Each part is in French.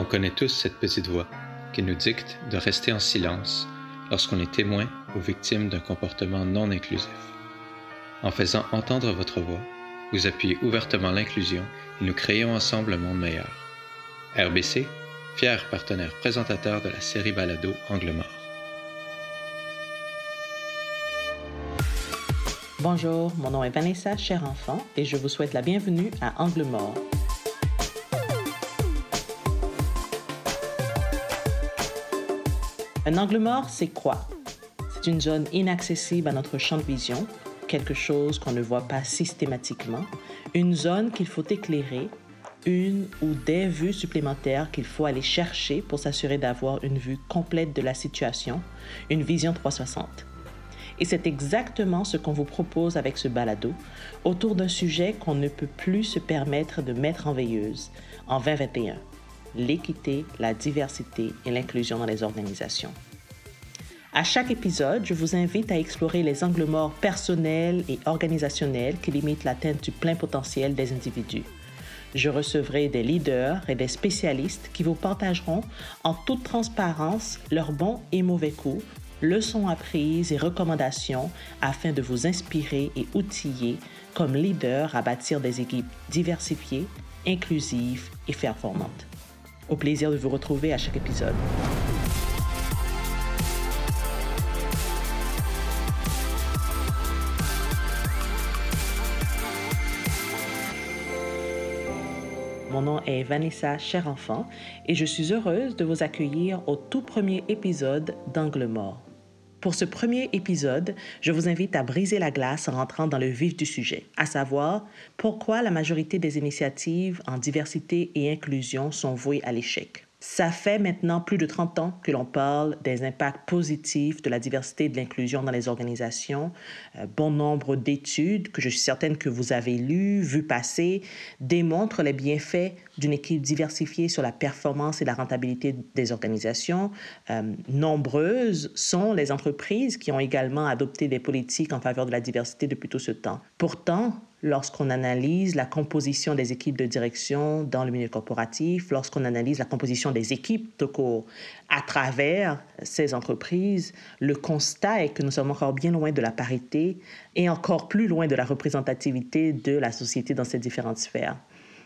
On connaît tous cette petite voix qui nous dicte de rester en silence lorsqu'on est témoin ou victime d'un comportement non inclusif. En faisant entendre votre voix, vous appuyez ouvertement l'inclusion et nous créons ensemble un monde meilleur. RBC, fier partenaire présentateur de la série Balado Angle Mort. Bonjour, mon nom est Vanessa, cher enfant, et je vous souhaite la bienvenue à Angle Mort. Un angle mort, c'est quoi? C'est une zone inaccessible à notre champ de vision, quelque chose qu'on ne voit pas systématiquement, une zone qu'il faut éclairer, une ou des vues supplémentaires qu'il faut aller chercher pour s'assurer d'avoir une vue complète de la situation, une vision 360. Et c'est exactement ce qu'on vous propose avec ce balado, autour d'un sujet qu'on ne peut plus se permettre de mettre en veilleuse en 2021 l'équité, la diversité et l'inclusion dans les organisations. À chaque épisode, je vous invite à explorer les angles morts personnels et organisationnels qui limitent l'atteinte du plein potentiel des individus. Je recevrai des leaders et des spécialistes qui vous partageront en toute transparence leurs bons et mauvais coups, leçons apprises et recommandations afin de vous inspirer et outiller comme leader à bâtir des équipes diversifiées, inclusives et performantes. Au plaisir de vous retrouver à chaque épisode. Mon nom est Vanessa Cher Enfant et je suis heureuse de vous accueillir au tout premier épisode d'Angle Mort. Pour ce premier épisode, je vous invite à briser la glace en rentrant dans le vif du sujet, à savoir pourquoi la majorité des initiatives en diversité et inclusion sont vouées à l'échec. Ça fait maintenant plus de 30 ans que l'on parle des impacts positifs de la diversité et de l'inclusion dans les organisations. Euh, bon nombre d'études que je suis certaine que vous avez lues, vues passer, démontrent les bienfaits d'une équipe diversifiée sur la performance et la rentabilité des organisations. Euh, nombreuses sont les entreprises qui ont également adopté des politiques en faveur de la diversité depuis tout ce temps. Pourtant, lorsqu'on analyse la composition des équipes de direction dans le milieu corporatif, lorsqu'on analyse la composition des équipes de à travers ces entreprises, le constat est que nous sommes encore bien loin de la parité et encore plus loin de la représentativité de la société dans ces différentes sphères.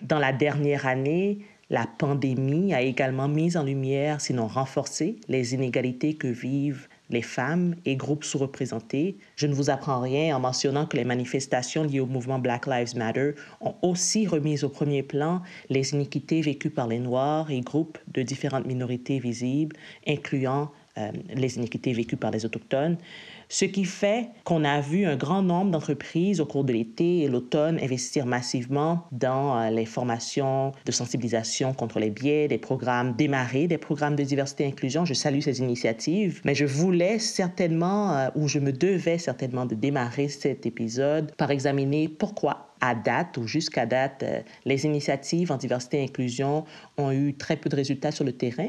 Dans la dernière année, la pandémie a également mis en lumière, sinon renforcé, les inégalités que vivent les femmes et groupes sous-représentés. Je ne vous apprends rien en mentionnant que les manifestations liées au mouvement Black Lives Matter ont aussi remis au premier plan les iniquités vécues par les Noirs et groupes de différentes minorités visibles, incluant euh, les iniquités vécues par les Autochtones. Ce qui fait qu'on a vu un grand nombre d'entreprises au cours de l'été et l'automne investir massivement dans euh, les formations de sensibilisation contre les biais, des programmes démarrer, des programmes de diversité et inclusion. Je salue ces initiatives, mais je voulais certainement, euh, ou je me devais certainement de démarrer cet épisode par examiner pourquoi à date ou jusqu'à date, euh, les initiatives en diversité et inclusion ont eu très peu de résultats sur le terrain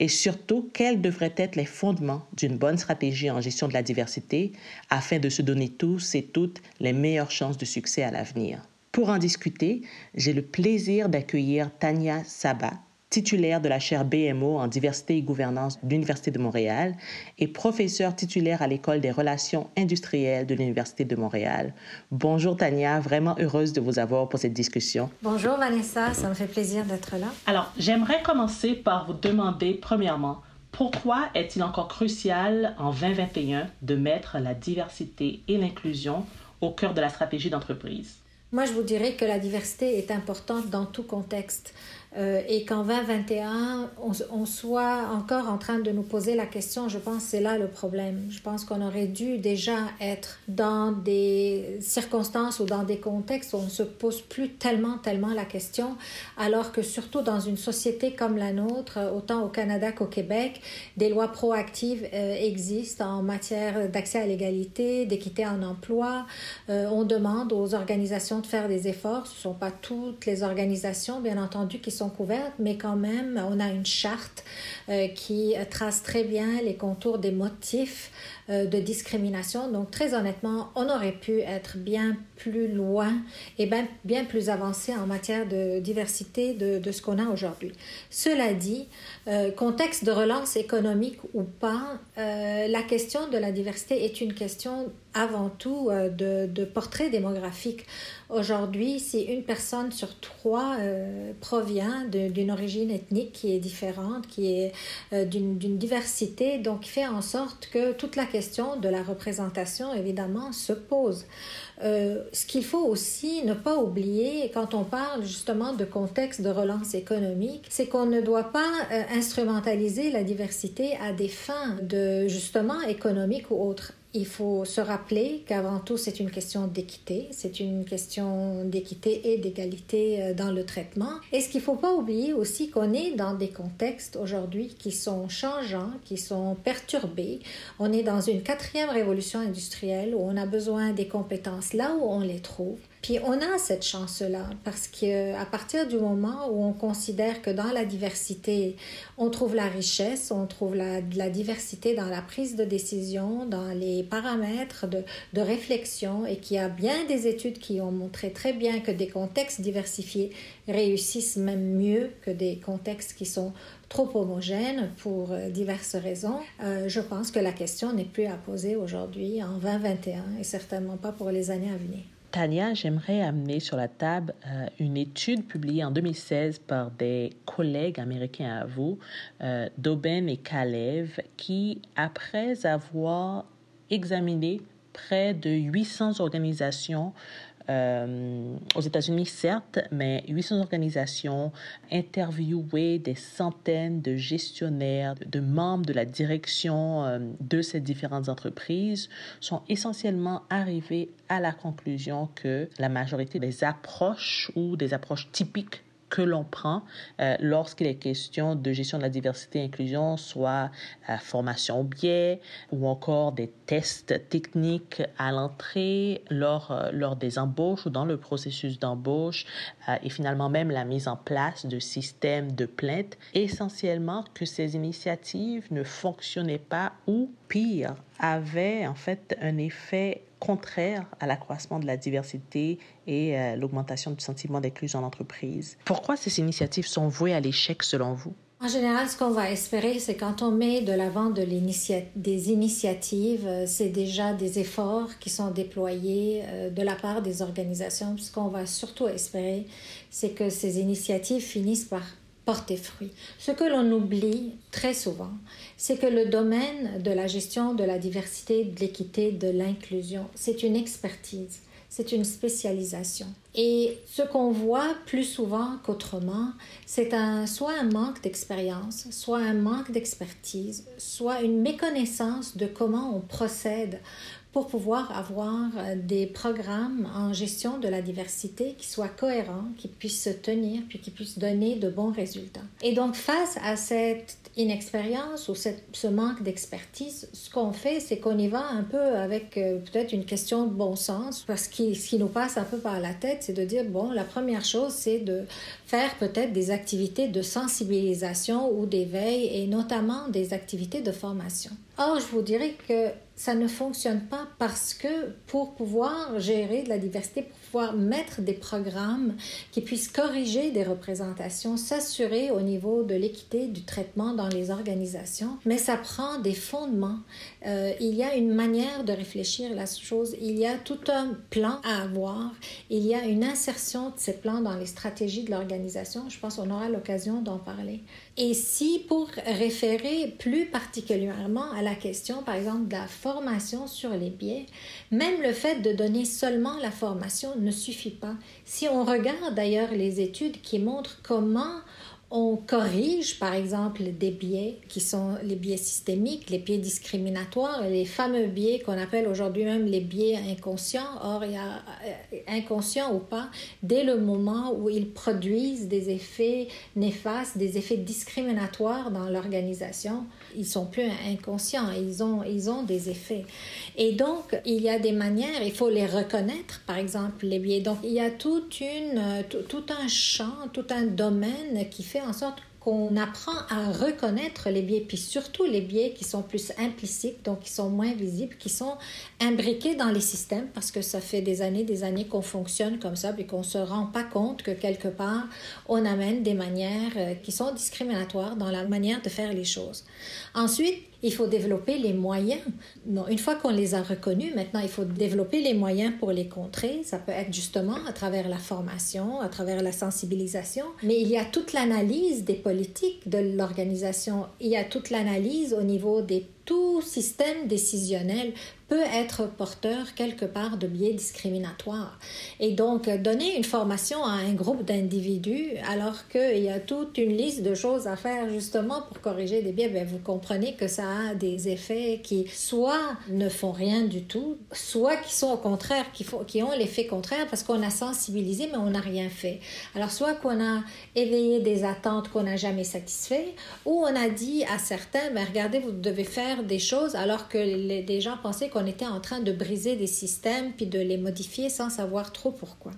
et surtout quels devraient être les fondements d'une bonne stratégie en gestion de la diversité afin de se donner tous et toutes les meilleures chances de succès à l'avenir? Pour en discuter, j'ai le plaisir d'accueillir Tania Sabat, titulaire de la chaire BMO en diversité et gouvernance de l'Université de Montréal et professeur titulaire à l'École des relations industrielles de l'Université de Montréal. Bonjour Tania, vraiment heureuse de vous avoir pour cette discussion. Bonjour Vanessa, ça me fait plaisir d'être là. Alors, j'aimerais commencer par vous demander premièrement, pourquoi est-il encore crucial en 2021 de mettre la diversité et l'inclusion au cœur de la stratégie d'entreprise? Moi, je vous dirais que la diversité est importante dans tout contexte. Euh, et qu'en 2021, on, soit encore en train de nous poser la question, je pense que c'est là le problème. Je pense qu'on aurait dû déjà être dans des circonstances ou dans des contextes où on ne se pose plus tellement, tellement la question, alors que surtout dans une société comme la nôtre, autant au Canada qu'au Québec, des lois proactives euh, existent en matière d'accès à l'égalité, d'équité en emploi. Euh, on demande aux organisations de faire des efforts. Ce ne sont pas toutes les organisations, bien entendu, qui sont couvertes, mais quand même, on a une charte euh, qui trace très bien les contours des motifs de discrimination. Donc très honnêtement, on aurait pu être bien plus loin et bien, bien plus avancé en matière de diversité de, de ce qu'on a aujourd'hui. Cela dit, contexte de relance économique ou pas, la question de la diversité est une question avant tout de, de portrait démographique. Aujourd'hui, si une personne sur trois euh, provient d'une origine ethnique qui est différente, qui est euh, d'une diversité, donc fait en sorte que toute la question de la représentation, évidemment, se pose. Euh, ce qu'il faut aussi ne pas oublier quand on parle justement de contexte de relance économique, c'est qu'on ne doit pas instrumentaliser la diversité à des fins de justement économiques ou autres il faut se rappeler qu'avant tout, c'est une question d'équité, c'est une question d'équité et d'égalité euh, dans le traitement. Et ce qu'il ne faut pas oublier aussi qu'on est dans des contextes aujourd'hui qui sont changeants, qui sont perturbés. On est dans une quatrième révolution industrielle où on a besoin des compétences là où on les trouve. Puis on a cette chance-là parce qu'à partir du moment où on considère que dans la diversité, on trouve la richesse, on trouve la, diversité dans la prise de décision, dans les paramètres de, de réflexion et qu'il y a bien des études qui ont montré très bien que des contextes diversifiés réussissent même mieux que des contextes qui sont trop homogènes pour euh, diverses raisons. Euh, je pense que la question n'est plus à poser aujourd'hui en 2021 et certainement pas pour les années à venir. Tania, j'aimerais amener sur la table euh, une étude publiée en 2016 par des collègues américains à vous, euh, Doben et Kalev, qui, après avoir examiné près de 800 organisations euh, aux États-Unis, certes, mais 800 organisations interviewé des centaines de gestionnaires, de membres de la direction euh, de ces différentes entreprises, sont essentiellement arrivés à la conclusion que la majorité des approches ou des approches typiques que l'on prend euh, lorsqu'il est question de gestion de la diversité et inclusion, soit euh, formation biais ou encore des tests techniques à l'entrée, lors, euh, lors des embauches ou dans le processus d'embauche et finalement même la mise en place de systèmes de plainte, essentiellement que ces initiatives ne fonctionnaient pas ou pire, avaient en fait un effet contraire à l'accroissement de la diversité et euh, l'augmentation du sentiment d'inclusion en entreprise. Pourquoi ces initiatives sont vouées à l'échec selon vous? En général, ce qu'on va espérer, c'est quand on met de l'avant de des initiatives, euh, c'est déjà des efforts qui sont déployés euh, de la part des organisations. Ce qu'on va surtout espérer, c'est que ces initiatives finissent par porter fruit. Ce que l'on oublie très souvent, c'est que le domaine de la gestion de la diversité, de l'équité, de l'inclusion, c'est une expertise, c'est une spécialisation. Et ce qu'on voit plus souvent qu'autrement, c'est un, soit un manque d'expérience, soit un manque d'expertise, soit une méconnaissance de comment on procède pour pouvoir avoir euh, des programmes en gestion de la diversité qui soient cohérents, qui puissent se tenir, puis qui puissent donner de bons résultats. Et donc, face à cette inexpérience ou ce manque d'expertise, ce qu'on fait, c'est qu'on y va un peu avec euh, peut-être une question de bon sens, parce que ce qui nous passe un peu par la tête, c'est de dire, bon, la première chose, c'est de faire peut-être des activités de sensibilisation ou d'éveil, et notamment des activités de formation. Or, je vous dirais que ça ne fonctionne pas parce que pour pouvoir gérer de la diversité, pour pouvoir mettre des programmes qui puissent corriger des représentations, s'assurer au niveau de l'équité du traitement dans les organisations, mais ça prend des fondements. Euh, il y a une manière de réfléchir la chose, il y a tout un plan à avoir, il y a une insertion de ces plans dans les stratégies de l'organisation. Je pense qu'on aura l'occasion d'en parler. Et si pour référer plus particulièrement à la question, par exemple, de la formation sur les biais, même le fait de donner seulement la formation ne suffit pas. Si on regarde d'ailleurs les études qui montrent comment on corrige, par exemple, des biais qui sont les biais systémiques, les biais discriminatoires, les fameux biais qu'on appelle aujourd'hui même les biais inconscients. Or, il y a euh, inconscient ou pas, dès le moment où ils produisent des effets néfastes, des effets discriminatoires dans l'organisation, ils sont plus inconscients, ils ont, ils ont des effets. Et donc, il y a des manières, il faut les reconnaître, par exemple, les biais. Donc, il y a toute une, tout, tout un champ, tout un domaine qui fait en sorte qu'on apprend à reconnaître les biais, puis surtout les biais qui sont plus implicites, donc qui sont moins visibles, qui sont imbriqués dans les systèmes, parce que ça fait des années, des années qu'on fonctionne comme ça, puis qu'on se rend pas compte que quelque part, on amène des manières euh, qui sont discriminatoires dans la manière de faire les choses. Ensuite, il faut développer les moyens. Non, une fois qu'on les a reconnus, maintenant, il faut développer les moyens pour les contrer. Ça peut être justement à travers la formation, à travers la sensibilisation, mais il y a toute l'analyse des politiques de l'organisation. Il y a toute l'analyse au niveau des tout système décisionnel peut être porteur quelque part de biais discriminatoires. Et donc, donner une formation à un groupe d'individus alors qu'il y a toute une liste de choses à faire justement pour corriger des biais, bien, vous comprenez que ça a des effets qui soit ne font rien du tout, soit qui sont au contraire, qui, font, qui ont l'effet contraire parce qu'on a sensibilisé mais on n'a rien fait. Alors, soit qu'on a éveillé des attentes qu'on n'a jamais satisfait, ou on a dit à certains, ben, regardez, vous devez faire des choses alors que les, gens pensaient qu'on était en train de briser des systèmes puis de les modifier sans savoir trop pourquoi.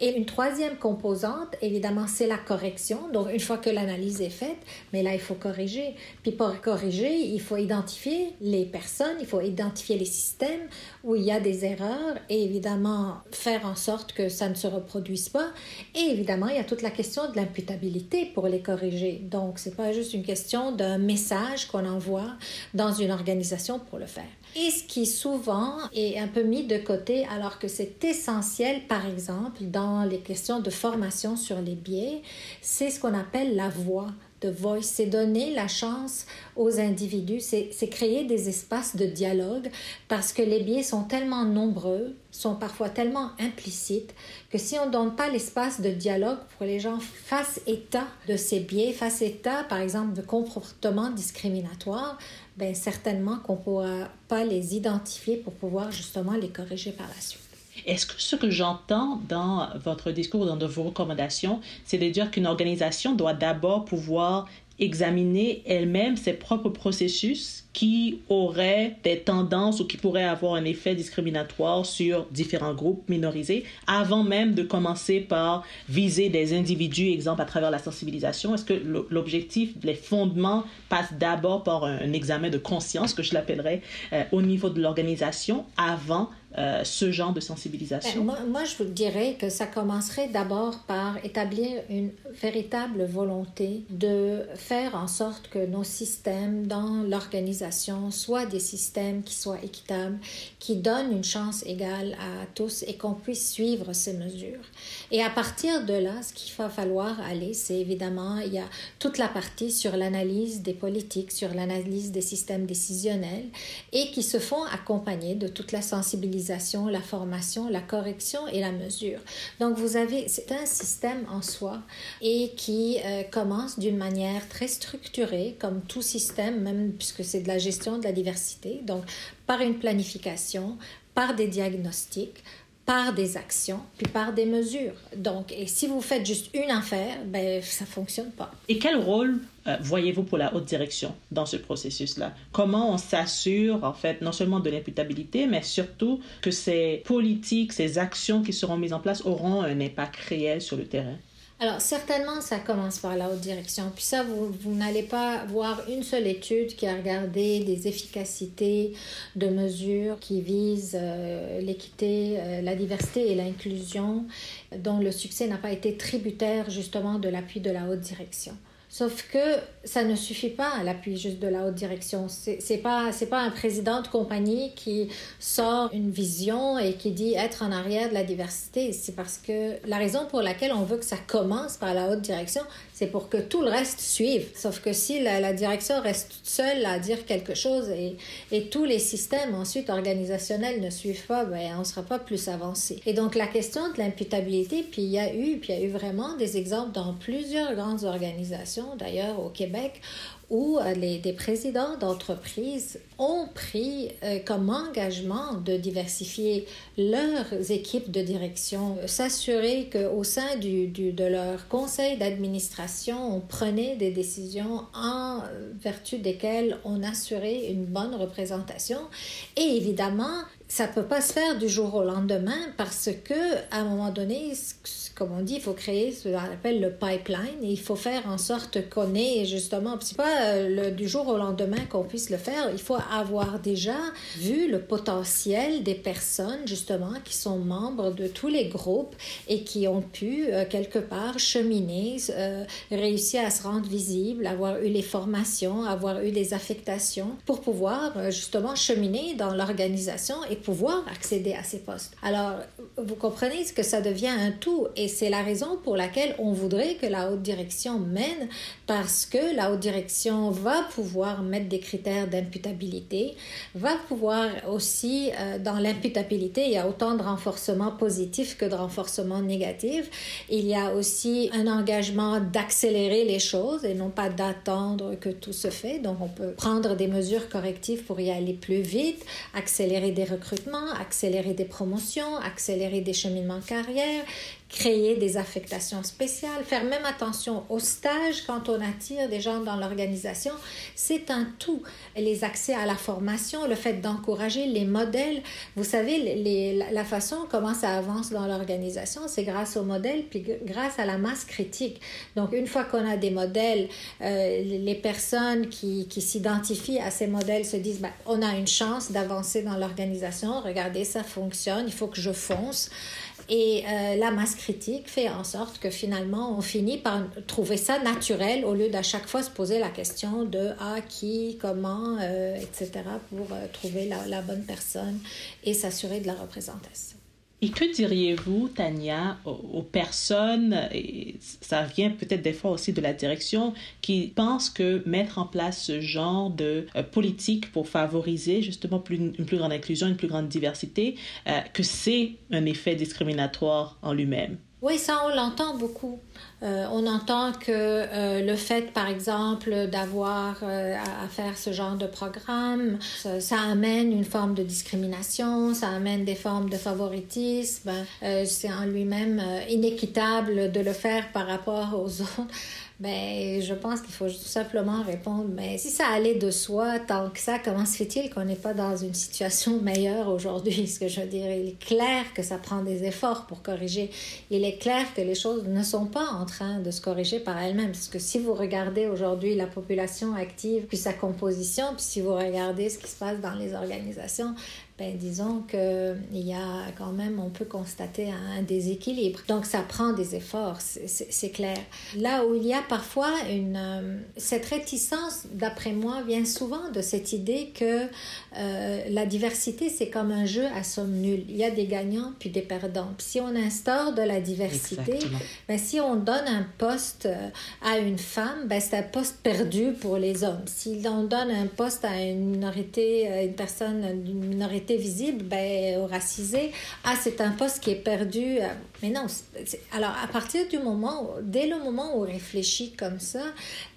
Et une troisième composante, évidemment, c'est la correction. Donc, une fois que l'analyse est faite, mais là, il faut corriger. Puis pour corriger, il faut identifier les personnes, il faut identifier les systèmes où il y a des erreurs et évidemment faire en sorte que ça ne se reproduise pas. Et évidemment, il y a toute la question de l'imputabilité pour les corriger. Donc, c'est pas juste une question d'un message qu'on envoie dans une organisation pour le faire et ce qui souvent est un peu mis de côté alors que c'est essentiel, par exemple, dans les questions de formation sur les biais, c'est ce qu'on appelle la voix de voice, c'est donner la chance aux individus, c'est créer des espaces de dialogue parce que les biais sont tellement nombreux, sont parfois tellement implicites que si on ne donne pas l'espace de dialogue pour que les gens fassent état de ces biais, fassent état par exemple de comportements discriminatoires, ben certainement qu'on ne pourra pas les identifier pour pouvoir justement les corriger par la suite. Est-ce que ce que j'entends dans votre discours, dans vos recommandations, c'est de dire qu'une organisation doit d'abord pouvoir examiner elle-même ses propres processus qui auraient des tendances ou qui pourraient avoir un effet discriminatoire sur différents groupes minorisés avant même de commencer par viser des individus, exemple à travers la sensibilisation? Est-ce que l'objectif, les fondements passent d'abord par un, examen de conscience, que je l'appellerais, euh, au niveau de l'organisation avant euh, ce genre de sensibilisation? Ben, moi, moi, je vous dirais que ça commencerait d'abord par établir une véritable volonté de faire en sorte que nos systèmes dans l'organisation soient des systèmes qui soient équitables, qui donnent une chance égale à tous et qu'on puisse suivre ces mesures. Et à partir de là, ce qu'il va falloir aller, c'est évidemment, il y a toute la partie sur l'analyse des politiques, sur l'analyse des systèmes décisionnels et qui se font accompagner de toute la sensibilisation la formation, la correction et la mesure. Donc vous avez, c'est un système en soi et qui euh, commence d'une manière très structurée, comme tout système, même puisque c'est de la gestion de la diversité, donc par une planification, par des diagnostics, par des actions, puis par des mesures. Donc, et si vous faites juste une affaire, ben, ça fonctionne pas. Et quel rôle euh, voyez-vous pour la haute direction dans ce processus-là? Comment on s'assure, en fait, non seulement de l'imputabilité, mais surtout que ces politiques, ces actions qui seront mises en place auront un impact réel sur le terrain? Alors, certainement, ça commence par la haute direction. Puis ça, vous, vous n'allez pas voir une seule étude qui a regardé des efficacités de mesures qui visent euh, l'équité, euh, la diversité et l'inclusion, dont le succès n'a pas été tributaire justement de l'appui de la haute direction. Sauf que ça ne suffit pas à l'appui juste de la haute direction. C'est pas pas un président de compagnie qui sort une vision et qui dit être en arrière de la diversité. C'est parce que la raison pour laquelle on veut que ça commence par la haute direction, c'est pour que tout le reste suive. Sauf que si la, direction reste toute seule à dire quelque chose et, et, tous les systèmes ensuite organisationnels ne suivent pas, ben, on ne sera pas plus avancé. Et donc la question de l'imputabilité, puis il y a eu, puis il y a eu vraiment des exemples dans plusieurs grandes organisations, d'ailleurs au Québec, où euh, les, des présidents d'entreprises ont pris euh, comme engagement de diversifier leurs équipes de direction, s'assurer qu'au sein du, du, de leur conseil d'administration, on prenait des décisions en vertu desquelles on assurait une bonne représentation. Et évidemment, ça peut pas se faire du jour au lendemain parce que à un moment donné, comme on dit, il faut créer ce qu'on appelle le pipeline et il faut faire en sorte qu'on ait justement, c'est pas euh, du jour au lendemain qu'on puisse le faire, il faut avoir déjà vu le potentiel des personnes justement qui sont membres de tous les groupes et qui ont pu euh, quelque part cheminer, euh, réussir à se rendre visibles, avoir eu les formations, avoir eu des affectations pour pouvoir justement cheminer dans l'organisation et pouvoir accéder à ces postes. Alors, vous comprenez que ça devient un tout et c'est la raison pour laquelle on voudrait que la haute direction mène parce que la haute direction va pouvoir mettre des critères d'imputabilité, va pouvoir aussi, euh, dans l'imputabilité, il y a autant de renforcement positif que de renforcement négatif. Il y a aussi un engagement d'accélérer les choses et non pas d'attendre que tout se fait. Donc, on peut prendre des mesures correctives pour y aller plus vite, accélérer des recrutements, accélérer des promotions, accélérer des cheminements de carrière, créer des affectations spéciales, faire même attention au stage quand on attire des gens dans l'organisation. C'est un tout. Les accès à la formation, le fait d'encourager les modèles. Vous savez, la façon comment ça avance dans l'organisation, c'est grâce aux modèles, puis grâce à la masse critique. Donc, une fois qu'on a des modèles, euh, les personnes qui, qui s'identifient à ces modèles se disent, ben, on a une chance d'avancer dans l'organisation, regardez, ça fonctionne, il faut que je fonce. Et euh, la masse critique fait en sorte que finalement, on finit par trouver ça naturel au lieu d'à chaque fois se poser la question de ah, qui, comment, euh, etc., pour euh, trouver la bonne personne et s'assurer de la représentation. Et que diriez-vous, Tania, aux, personnes, et ça vient peut-être des fois aussi de la direction, qui pensent que mettre en place ce genre de euh, politique pour favoriser justement une plus grande inclusion, une plus grande diversité, euh, que c'est un effet discriminatoire en lui-même? Oui, ça, on l'entend beaucoup. Euh, on entend que euh, le fait, par exemple, d'avoir euh, à, faire ce genre de programme, ça, amène une forme de discrimination, ça amène des formes de favoritisme. c'est en lui-même inéquitable de le faire par rapport aux autres. Ben, je pense qu'il faut simplement répondre, mais si ça allait de soi, tant que ça, comment se fait-il qu'on n'est pas dans une situation meilleure aujourd'hui? Ce que je veux dire, il est clair que ça prend des efforts pour corriger. Il est clair que les choses ne sont pas en train de se corriger par elles-mêmes. Parce que si vous regardez aujourd'hui la population active, puis sa composition, puis si vous regardez ce qui se passe dans les organisations, ben, disons qu'il y a quand même, on peut constater un déséquilibre. Donc ça prend des efforts, c'est clair. Là où il y a parfois une... Euh, cette réticence, d'après moi, vient souvent de cette idée que euh, la diversité, c'est comme un jeu à somme nulle. Il y a des gagnants puis des perdants. Puis si on instaure de la diversité, ben, si on donne un poste euh, à une femme, ben, c'est un poste perdu pour les hommes. Si on donne un poste à une minorité, une personne d'une minorité visible, ben, au racisé, ah, c'est un poste qui est perdu. Mais non, alors à partir du moment, dès le moment où on réfléchit comme ça,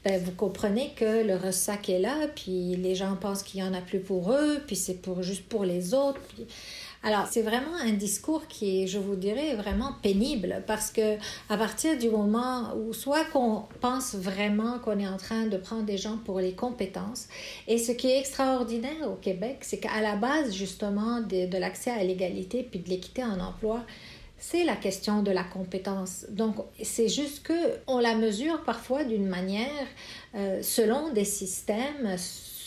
ben, vous comprenez que le ressac est là, puis les gens pensent qu'il y en a plus pour eux, puis c'est pour, juste pour les autres. Alors, c'est vraiment un discours qui est, je vous dirais, vraiment pénible parce que à partir du moment où soit qu'on pense vraiment qu'on est en train de prendre des gens pour les compétences, et ce qui est extraordinaire au Québec, c'est qu'à la base, justement, de, l'accès à l'égalité puis de l'équité en emploi, c'est la question de la compétence. Donc, c'est juste que on la mesure parfois d'une manière euh, selon des systèmes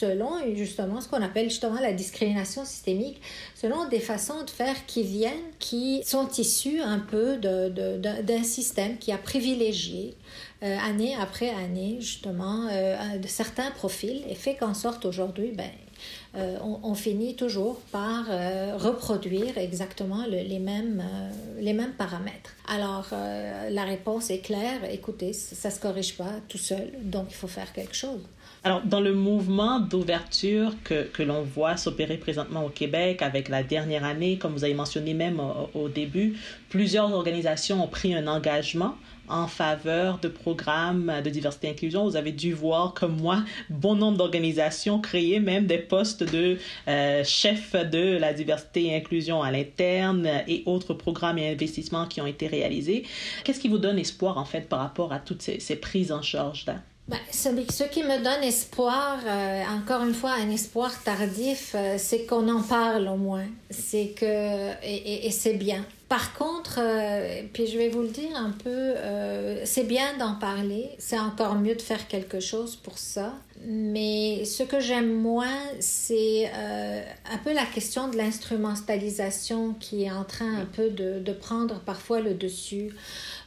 selon justement ce qu'on appelle justement la discrimination systémique, selon des façons de faire qui viennent, qui sont issues un peu d'un système qui a privilégié euh, année après année justement euh, certains profils et fait qu'en sorte aujourd'hui, ben, on, finit toujours par reproduire exactement les, mêmes, les mêmes paramètres. Alors, la réponse est claire, écoutez, ça ne se corrige pas tout seul, donc il faut faire quelque chose. Alors, dans le mouvement d'ouverture que, que l'on voit s'opérer présentement au Québec avec la dernière année, comme vous avez mentionné même au, début, plusieurs organisations ont pris un engagement en faveur de programmes de diversité et inclusion. Vous avez dû voir, comme moi, bon nombre d'organisations créer même des postes de euh, chef de la diversité et inclusion à l'interne et autres programmes et investissements qui ont été réalisés. Qu'est-ce qui vous donne espoir, en fait, par rapport à toutes ces, ces prises en charge-là? Ben, ce, qui me donne espoir, euh, encore une fois, un espoir tardif, euh, c'est qu'on en parle au moins. C'est que, et, c'est bien. Par contre, euh, puis je vais vous le dire un peu, c'est bien d'en parler, c'est encore mieux de faire quelque chose pour ça. Mais ce que j'aime moins, c'est un peu la question de l'instrumentalisation qui est en train un peu de, de prendre parfois le dessus.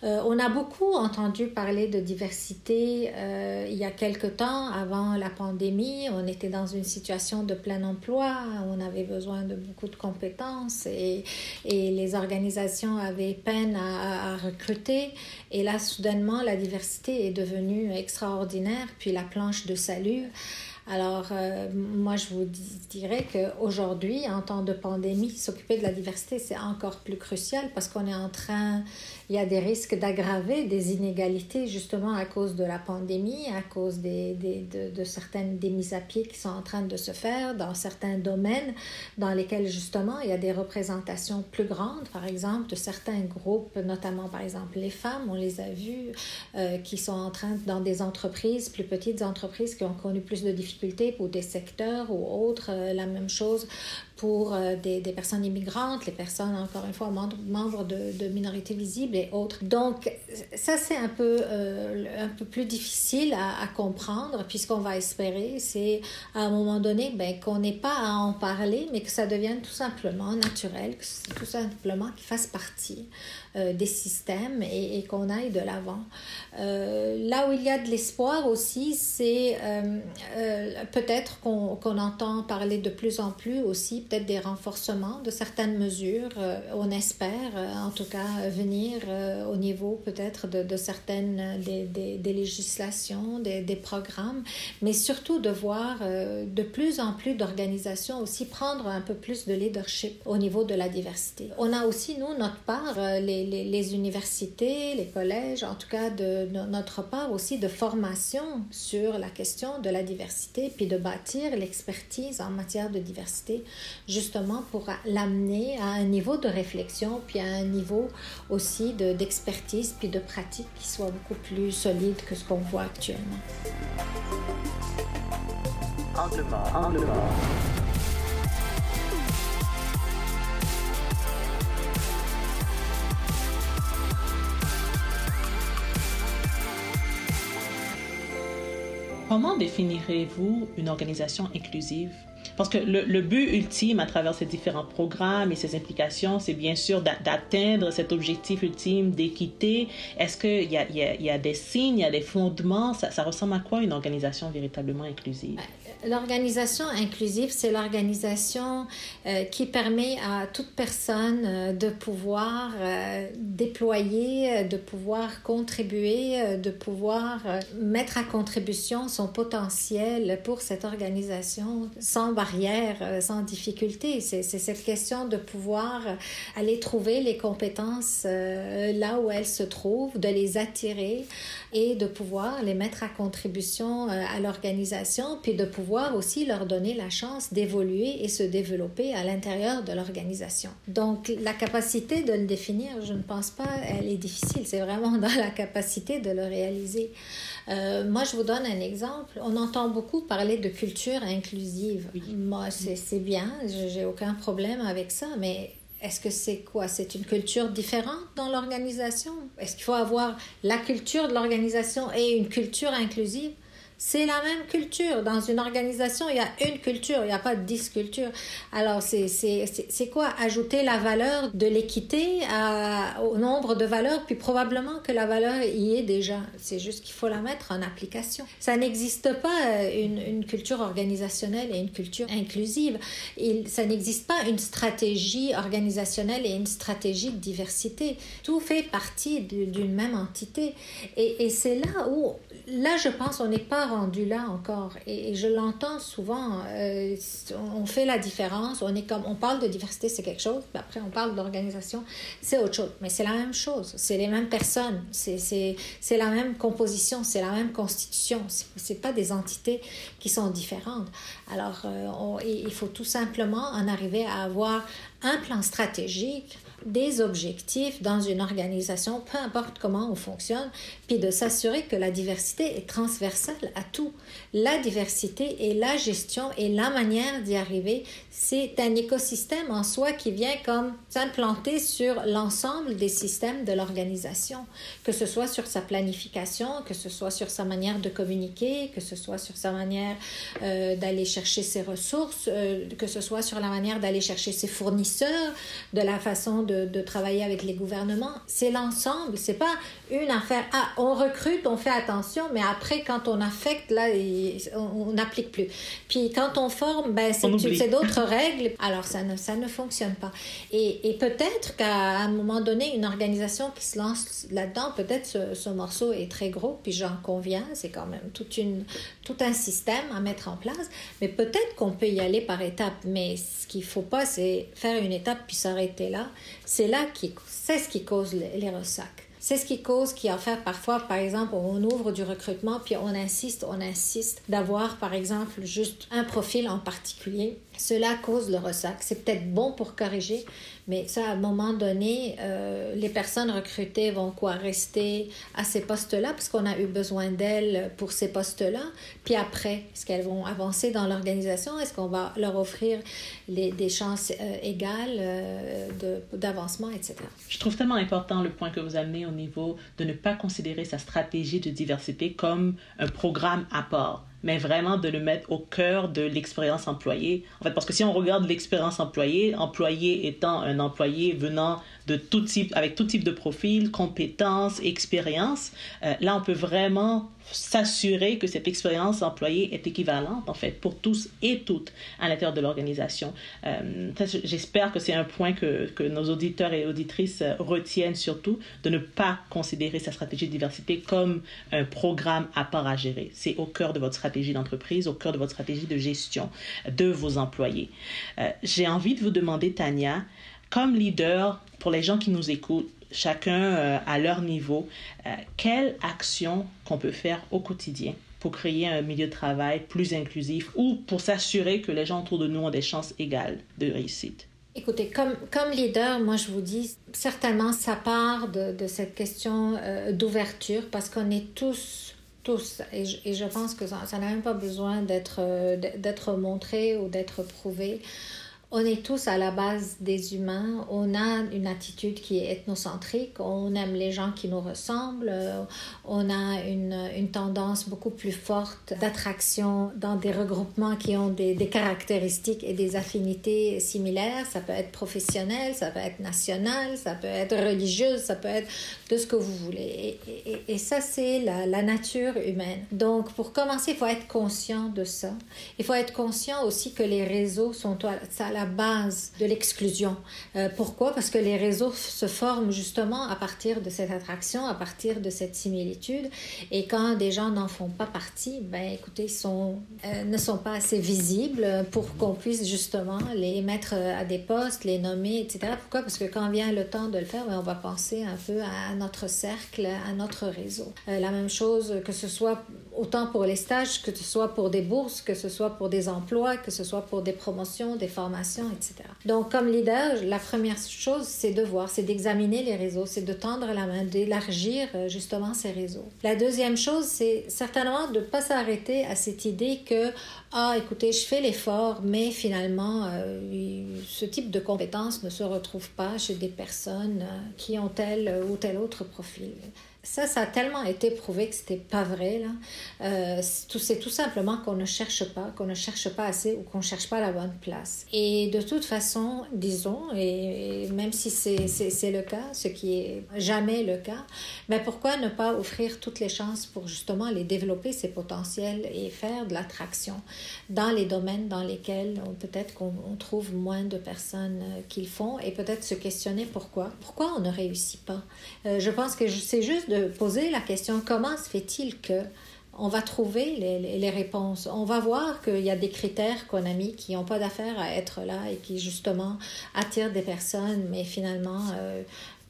Euh, on a beaucoup entendu parler de diversité euh, il y a quelque temps, avant la pandémie. On était dans une situation de plein emploi, on avait besoin de beaucoup de compétences et, les organisations avaient peine à, recruter. Et là, soudainement, la diversité est devenue extraordinaire, puis la planche de salut. Alors, euh, moi, je vous dirais qu'aujourd'hui, en temps de pandémie, s'occuper de la diversité, c'est encore plus crucial parce qu'on est en train il y a des risques d'aggraver des inégalités justement à cause de la pandémie, à cause des, des, de, certaines des mises à pied qui sont en train de se faire dans certains domaines dans lesquels justement il y a des représentations plus grandes, par exemple de certains groupes, notamment par exemple les femmes, on les a vues, euh, qui sont en train dans des entreprises, plus petites entreprises qui ont connu plus de difficultés pour des secteurs ou autres, euh, la même chose pour euh, des, personnes immigrantes, les personnes, encore une fois, membres, de, minorités visibles et autres. Donc, ça, c'est un, peu euh, un peu plus difficile à, comprendre, puisqu'on va espérer, c'est à un moment donné ben, qu'on n'ait pas à en parler, mais que ça devienne tout simplement naturel, que tout simplement qu'il fasse partie euh, des systèmes et, qu'on aille de l'avant. Euh, là où il y a de l'espoir aussi, c'est euh, peut-être qu'on entend parler de plus en plus aussi, peut-être des renforcements de certaines mesures. on espère en tout cas venir au niveau peut-être de, de, certaines des, des, des législations, des, des, programmes, mais surtout de voir de plus en plus d'organisations aussi prendre un peu plus de leadership au niveau de la diversité. On a aussi, nous, notre part, les, les, universités, les collèges, en tout cas de, notre part aussi de formation sur la question de la diversité, puis de bâtir l'expertise en matière de diversité, justement pour l'amener à un niveau de réflexion, puis à un niveau aussi d'expertise, puis de pratique qui soit beaucoup plus solide que ce qu'on voit actuellement. Comment définirez-vous une organisation inclusive? Parce que le, but ultime à travers ces différents programmes et ces implications, c'est bien sûr d'atteindre cet objectif ultime d'équité. Est-ce qu'il y y, a, des signes, il y a des fondements? Ça, ça ressemble à quoi une organisation véritablement inclusive? L'organisation inclusive, c'est l'organisation euh, qui permet à toute personne euh, de pouvoir euh, déployer, de pouvoir contribuer, de pouvoir mettre à contribution son potentiel pour cette organisation sans barrière, sans difficulté. C'est cette question de pouvoir aller trouver les compétences là où elles se trouvent, de les attirer et de pouvoir les mettre à contribution à l'organisation, puis de pouvoir aussi leur donner la chance d'évoluer et se développer à l'intérieur de l'organisation. Donc la capacité de le définir, je ne pense pas, elle est difficile. C'est vraiment dans la capacité de le réaliser. moi, je vous donne un exemple. On entend beaucoup parler de culture inclusive. Moi, c'est bien, j'ai aucun problème avec ça, mais est-ce que c'est quoi? C'est une culture différente dans l'organisation? Est-ce qu'il faut avoir la culture de l'organisation et une culture inclusive? C'est la même culture. Dans une organisation, il y a une culture, il n'y a pas dix cultures. Alors, c'est quoi? Ajouter la valeur de l'équité au nombre de valeurs, puis probablement que la valeur y est déjà. C'est juste qu'il faut la mettre en application. Ça n'existe pas euh, une, une, culture organisationnelle et une culture inclusive. Il, ça n'existe pas une stratégie organisationnelle et une stratégie de diversité. Tout fait partie d'une même entité. Et, et c'est là où là, je pense, on n'est pas rendu là encore. Et, je l'entends souvent. Euh, on fait la différence. On est comme, on parle de diversité, c'est quelque chose. Puis après, on parle d'organisation, c'est autre chose. Mais c'est la même chose. C'est les mêmes personnes. C'est la même composition. C'est la même constitution. C'est pas des entités qui sont différentes. Alors, euh, il faut tout simplement en arriver à avoir un plan stratégique des objectifs dans une organisation, peu importe comment on fonctionne, puis de s'assurer que la diversité est transversale à tout. La diversité et la gestion et la manière d'y arriver, c'est un écosystème en soi qui vient comme s'implanter sur l'ensemble des systèmes de l'organisation, que ce soit sur sa planification, que ce soit sur sa manière de communiquer, que ce soit sur sa manière euh, d'aller chercher ses ressources, euh, que ce soit sur la manière d'aller chercher ses fournisseurs, de la façon de de, travailler avec les gouvernements. C'est l'ensemble, c'est pas une affaire. Ah, on recrute, on fait attention, mais après, quand on affecte, là, on n'applique plus. Puis quand on forme, ben, c'est d'autres règles. Alors, ça ne, ça ne fonctionne pas. Et, peut-être qu'à un moment donné, une organisation qui se lance là-dedans, peut-être ce, ce, morceau est très gros, puis j'en conviens, c'est quand même toute une, tout un système à mettre en place. Mais peut-être qu'on peut y aller par étapes. Mais ce qu'il faut pas, c'est faire une étape puis s'arrêter là. C'est là qui, c'est ce qui cause les, les ressacs. C'est ce qui cause, qui en fait parfois, par exemple, on ouvre du recrutement, puis on insiste, on insiste d'avoir, par exemple, juste un profil en particulier. Cela cause le ressac. C'est peut-être bon pour corriger, mais ça, à un moment donné, euh, les personnes recrutées vont quoi? Rester à ces postes-là parce qu'on a eu besoin d'elles pour ces postes-là. Puis après, est-ce qu'elles vont avancer dans l'organisation? Est-ce qu'on va leur offrir les, des chances euh, égales euh, d'avancement, etc. Je trouve tellement important le point que vous amenez au niveau de ne pas considérer sa stratégie de diversité comme un programme à part mais vraiment de le mettre au cœur de l'expérience employée. En fait, parce que si on regarde l'expérience employée, employé étant un employé venant de tout type, avec tout type de profil, compétences, expérience, euh, là, on peut vraiment s'assurer que cette expérience employée est équivalente, en fait, pour tous et toutes à l'intérieur de l'organisation. Euh, J'espère que c'est un point que, que, nos auditeurs et auditrices euh, retiennent surtout, de ne pas considérer sa stratégie de diversité comme un programme à part à gérer. C'est au cœur de votre stratégie d'entreprise, au cœur de votre stratégie de gestion de vos employés. Euh, J'ai envie de vous demander, Tania, comme leader, pour les gens qui nous écoutent, chacun euh, à leur niveau, euh, quelle action qu'on peut faire au quotidien pour créer un milieu de travail plus inclusif ou pour s'assurer que les gens autour de nous ont des chances égales de réussite? Écoutez, comme, leader, moi je vous dis, certainement ça part de, cette question euh, d'ouverture parce qu'on est tous, tous, et je, pense que ça n'a même pas besoin d'être d'être montré ou d'être prouvé on est tous à la base des humains. On a une attitude qui est ethnocentrique. On aime les gens qui nous ressemblent. On a une, une tendance beaucoup plus forte d'attraction dans des regroupements qui ont des, des, caractéristiques et des affinités similaires. Ça peut être professionnel, ça peut être national, ça peut être religieux, ça peut être de ce que vous voulez. Et ça, c'est la, la nature humaine. Donc, pour commencer, il faut être conscient de ça. Il faut être conscient aussi que les réseaux sont à la base de l'exclusion. Euh, pourquoi? Parce que les réseaux se forment justement à partir de cette attraction, à partir de cette similitude. Et quand des gens n'en font pas partie, ben écoutez, sont, euh, ne sont pas assez visibles pour qu'on puisse justement les mettre à des postes, les nommer, etc. Pourquoi? Parce que quand vient le temps de le faire, ben, on va penser un peu à notre cercle, à notre réseau. Euh, la même chose que ce soit autant pour les stages, que ce soit pour des bourses, que ce soit pour des emplois, que ce soit pour des promotions, des formations, etc. Donc, comme leader, la première chose, c'est de voir, c'est d'examiner les réseaux, c'est de tendre la main, d'élargir euh, justement ces réseaux. La deuxième chose, c'est certainement de ne pas s'arrêter à cette idée que, ah, écoutez, je fais l'effort, mais finalement, euh, ce type de compétences ne se retrouve pas chez des personnes euh, qui ont tel ou tel autre profil Ça, ça a tellement été prouvé que c'était pas vrai. Là. Euh, c'est tout simplement qu'on ne cherche pas, qu'on ne cherche pas assez ou qu'on cherche pas la bonne place. Et de toute façon, disons, et, même si c'est le cas, ce qui est jamais le cas, mais pourquoi ne pas offrir toutes les chances pour justement les développer, ces potentiels, et faire de l'attraction dans les domaines dans lesquels peut-être qu'on trouve moins de personnes euh, qui le font et peut-être se questionner pourquoi. Pourquoi on ne réussit pas? Euh, je pense que c'est juste poser la question comment se fait-il que on va trouver les, les, réponses? On va voir qu'il y a des critères qu'on a mis qui n'ont pas d'affaire à être là et qui justement attirent des personnes, mais finalement euh,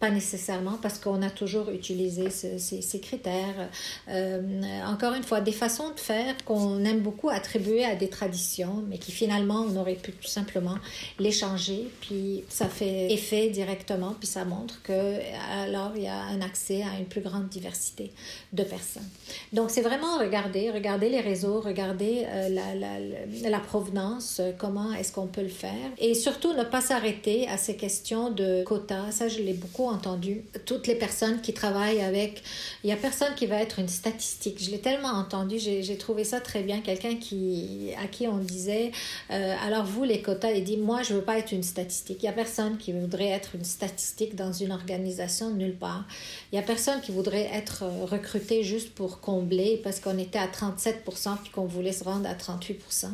pas nécessairement parce qu'on a toujours utilisé ces, critères. Euh, encore une fois, des façons de faire qu'on aime beaucoup attribuer à des traditions, mais qui finalement, on aurait pu tout simplement les changer, puis ça fait effet directement, puis ça montre que alors il y a un accès à une plus grande diversité de personnes. Donc c'est vraiment regarder, regarder les réseaux, regarder euh, la, la, provenance, euh, comment est-ce qu'on peut le faire, et surtout ne pas s'arrêter à ces questions de quotas. Ça, je l'ai beaucoup entendu. Toutes les personnes qui travaillent avec, il y a personne qui va être une statistique. Je l'ai tellement entendu, j'ai trouvé ça très bien. Quelqu'un qui, à qui on disait, euh, alors vous les quotas, il dit, moi je veux pas être une statistique. Il y a personne qui voudrait être une statistique dans une organisation nulle part. Il y a personne qui voudrait être euh, recruté juste pour combler parce qu'on était à 37% puis qu'on voulait se rendre à 38%.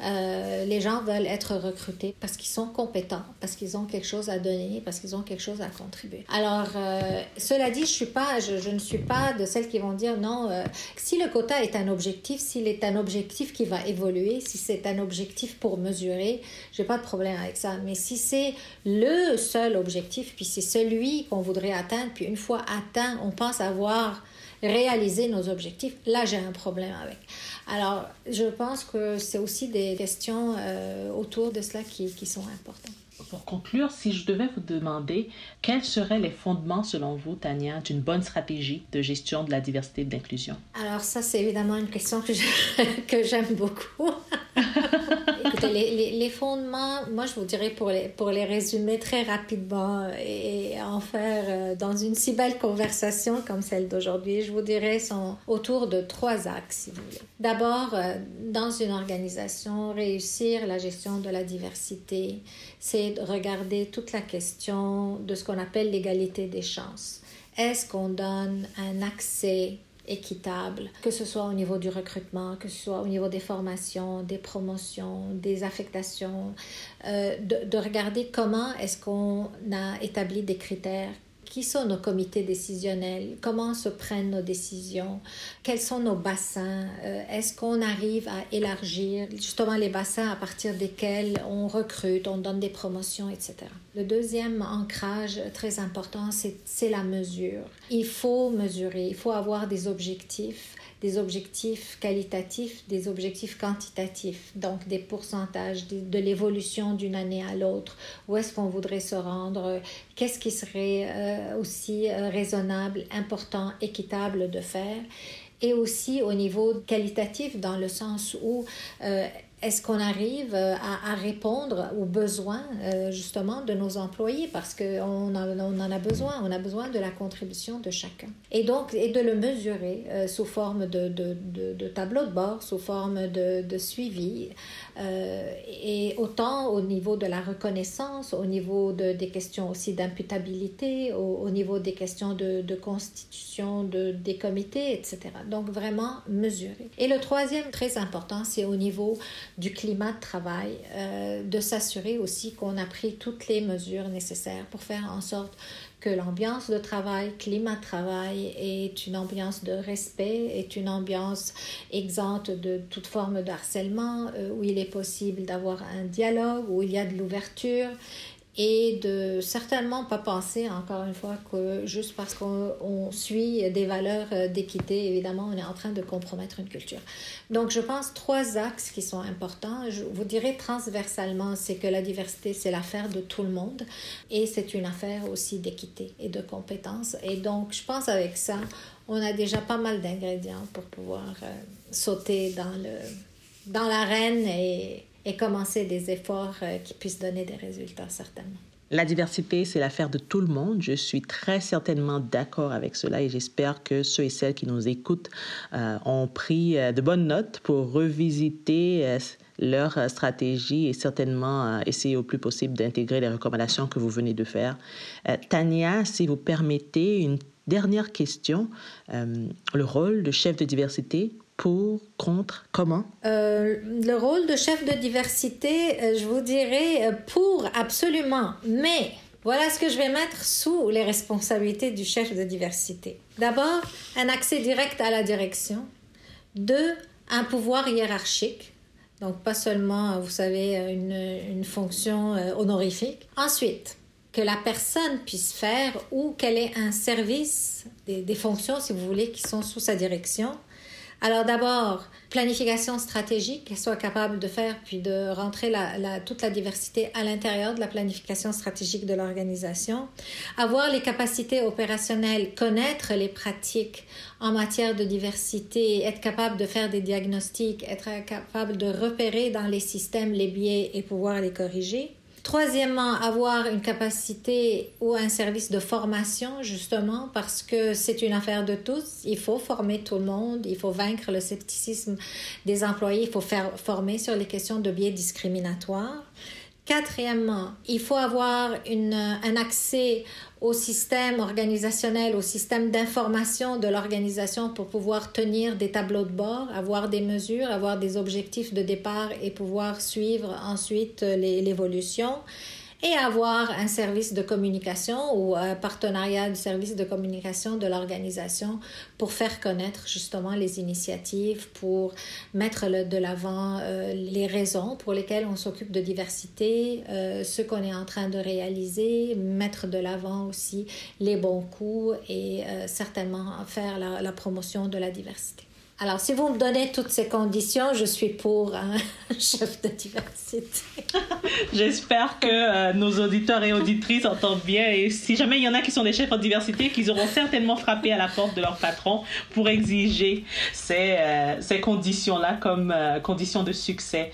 Euh, les gens veulent être recrutés parce qu'ils sont compétents, parce qu'ils ont quelque chose à donner, parce qu'ils ont quelque chose à contribuer. Alors, euh, cela dit, je, je, ne suis pas de celles qui vont dire non, euh, si le quota est un objectif, s'il est un objectif qui va évoluer, si c'est un objectif pour mesurer, j'ai pas de problème avec ça. Mais si c'est le seul objectif, puis c'est celui qu'on voudrait atteindre, puis une fois atteint, on pense avoir réalisé nos objectifs, là j'ai un problème avec. Alors, je pense que c'est aussi des questions euh, autour de cela qui sont importantes. Pour conclure, si je devais vous demander quels seraient les fondements, selon vous, Tania, d'une bonne stratégie de gestion de la diversité et de l'inclusion? Alors ça, c'est évidemment une question que j'aime beaucoup. Écoutez, les, les, fondements, moi je vous dirais pour les, pour les résumer très rapidement et en faire euh, dans une si belle conversation comme celle d'aujourd'hui, je vous dirais sont autour de trois axes, si vous voulez. D'abord, euh, dans une organisation, réussir la gestion de la diversité, c'est de regarder toute la question de ce qu'on appelle l'égalité des chances. Est-ce qu'on donne un accès équitable, que ce soit au niveau du recrutement, que ce soit au niveau des formations, des promotions, des affectations, euh, de, de, regarder comment est-ce qu'on a établi des critères qui sont nos comités décisionnels, comment se prennent nos décisions, quels sont nos bassins, euh, est-ce qu'on arrive à élargir justement les bassins à partir desquels on recrute, on donne des promotions, etc. Le deuxième ancrage très important, c'est la mesure. Il faut mesurer, il faut avoir des objectifs des objectifs qualitatifs, des objectifs quantitatifs, donc des pourcentages de, l'évolution d'une année à l'autre, où est-ce qu'on voudrait se rendre, qu'est-ce qui serait euh, aussi euh, raisonnable, important, équitable de faire? Et aussi au niveau qualitatif dans le sens où euh, est-ce qu'on arrive euh, à, répondre aux besoins euh, justement de nos employés? Parce qu'on on en a besoin, on a besoin de la contribution de chacun. Et donc, et de le mesurer euh, sous forme de, de, de, tableau de bord, sous forme de, suivi, et autant au niveau de la reconnaissance, au niveau de, des questions aussi d'imputabilité, au, au, niveau des questions de, constitution de, des comités, etc. Donc, vraiment mesurer. Et le troisième, très important, c'est au niveau du climat de travail, euh, de s'assurer aussi qu'on a pris toutes les mesures nécessaires pour faire en sorte que l'ambiance de travail, climat de travail est une ambiance de respect, est une ambiance exempte de toute forme de harcèlement, euh, où il est possible d'avoir un dialogue, où il y a de l'ouverture et de certainement pas penser, encore une fois, que juste parce qu'on suit des valeurs d'équité, évidemment, on est en train de compromettre une culture. Donc, je pense trois axes qui sont importants. Je vous dirais transversalement, c'est que la diversité, c'est l'affaire de tout le monde et c'est une affaire aussi d'équité et de compétences. Et donc, je pense avec ça, on a déjà pas mal d'ingrédients pour pouvoir euh, sauter dans, le, dans l'arène et et commencer des efforts euh, qui puissent donner des résultats certainement. La diversité, c'est l'affaire de tout le monde. Je suis très certainement d'accord avec cela et j'espère que ceux et celles qui nous écoutent euh, ont pris euh, de bonnes notes pour revisiter leur stratégie et certainement essayer au plus possible d'intégrer les recommandations que vous venez de faire. Tania, si vous permettez, une dernière question. le rôle de chef de diversité pour, contre, comment? Euh, Le rôle de chef de diversité, euh, je vous dirais euh, pour absolument, mais voilà ce que je vais mettre sous les responsabilités du chef de diversité. D'abord, un accès direct à la direction. Deux, un pouvoir hiérarchique. Donc pas seulement, vous savez, une, une fonction honorifique. Ensuite, que la personne puisse faire ou qu'elle ait un service, des, des, fonctions, si vous voulez, qui sont sous sa direction, alors d'abord, planification stratégique, qu'elle soit capable de faire, puis de rentrer toute la diversité à l'intérieur de la planification stratégique de l'organisation. Avoir les capacités opérationnelles, connaître les pratiques en matière de diversité, être capable de faire des diagnostics, être capable de repérer dans les systèmes les biais et pouvoir les corriger. Troisièmement, avoir une capacité ou un service de formation, justement, parce que c'est une affaire de tous. Il faut former tout le monde, il faut vaincre le scepticisme des employés, il faut faire former sur les questions de biais discriminatoires. Quatrièmement, il faut avoir un accès au système organisationnel, au système d'information de l'organisation pour pouvoir tenir des tableaux de bord, avoir des mesures, avoir des objectifs de départ et pouvoir suivre ensuite l'évolution et avoir un service de communication ou un partenariat du service de communication de l'organisation pour faire connaître justement les initiatives, pour mettre de l'avant euh, les raisons pour lesquelles on s'occupe de diversité, euh, ce qu'on est en train de réaliser, mettre de l'avant aussi les bons coups et euh, certainement faire la promotion de la diversité. Alors, si vous me donnez toutes ces conditions, je suis pour un chef de diversité. J'espère que euh, nos auditeurs et auditrices entendent bien. Et si jamais il y en a qui sont des chefs de diversité, qu'ils auront certainement frappé à la porte de leur patron pour exiger ces, euh, ces conditions-là comme euh, conditions de succès.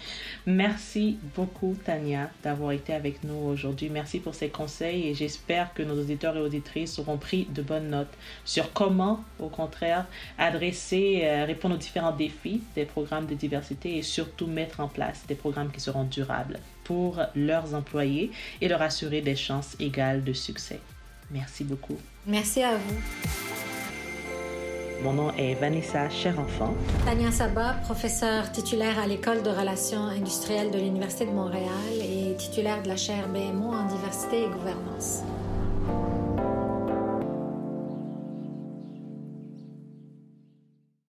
Merci beaucoup, Tania, d'avoir été avec nous aujourd'hui. Merci pour ces conseils et j'espère que nos auditeurs et auditrices auront pris de bonnes notes sur comment, au contraire, adresser, euh, répondre aux différents défis des programmes de diversité et surtout mettre en place des programmes qui seront durables pour leurs employés et leur assurer des chances égales de succès. Merci beaucoup. Merci à vous. Mon nom est Vanessa Cher-Enfant. Tania Saba, professeure titulaire à l'École de relations industrielles de l'Université de Montréal et titulaire de la chaire BMO en diversité et gouvernance.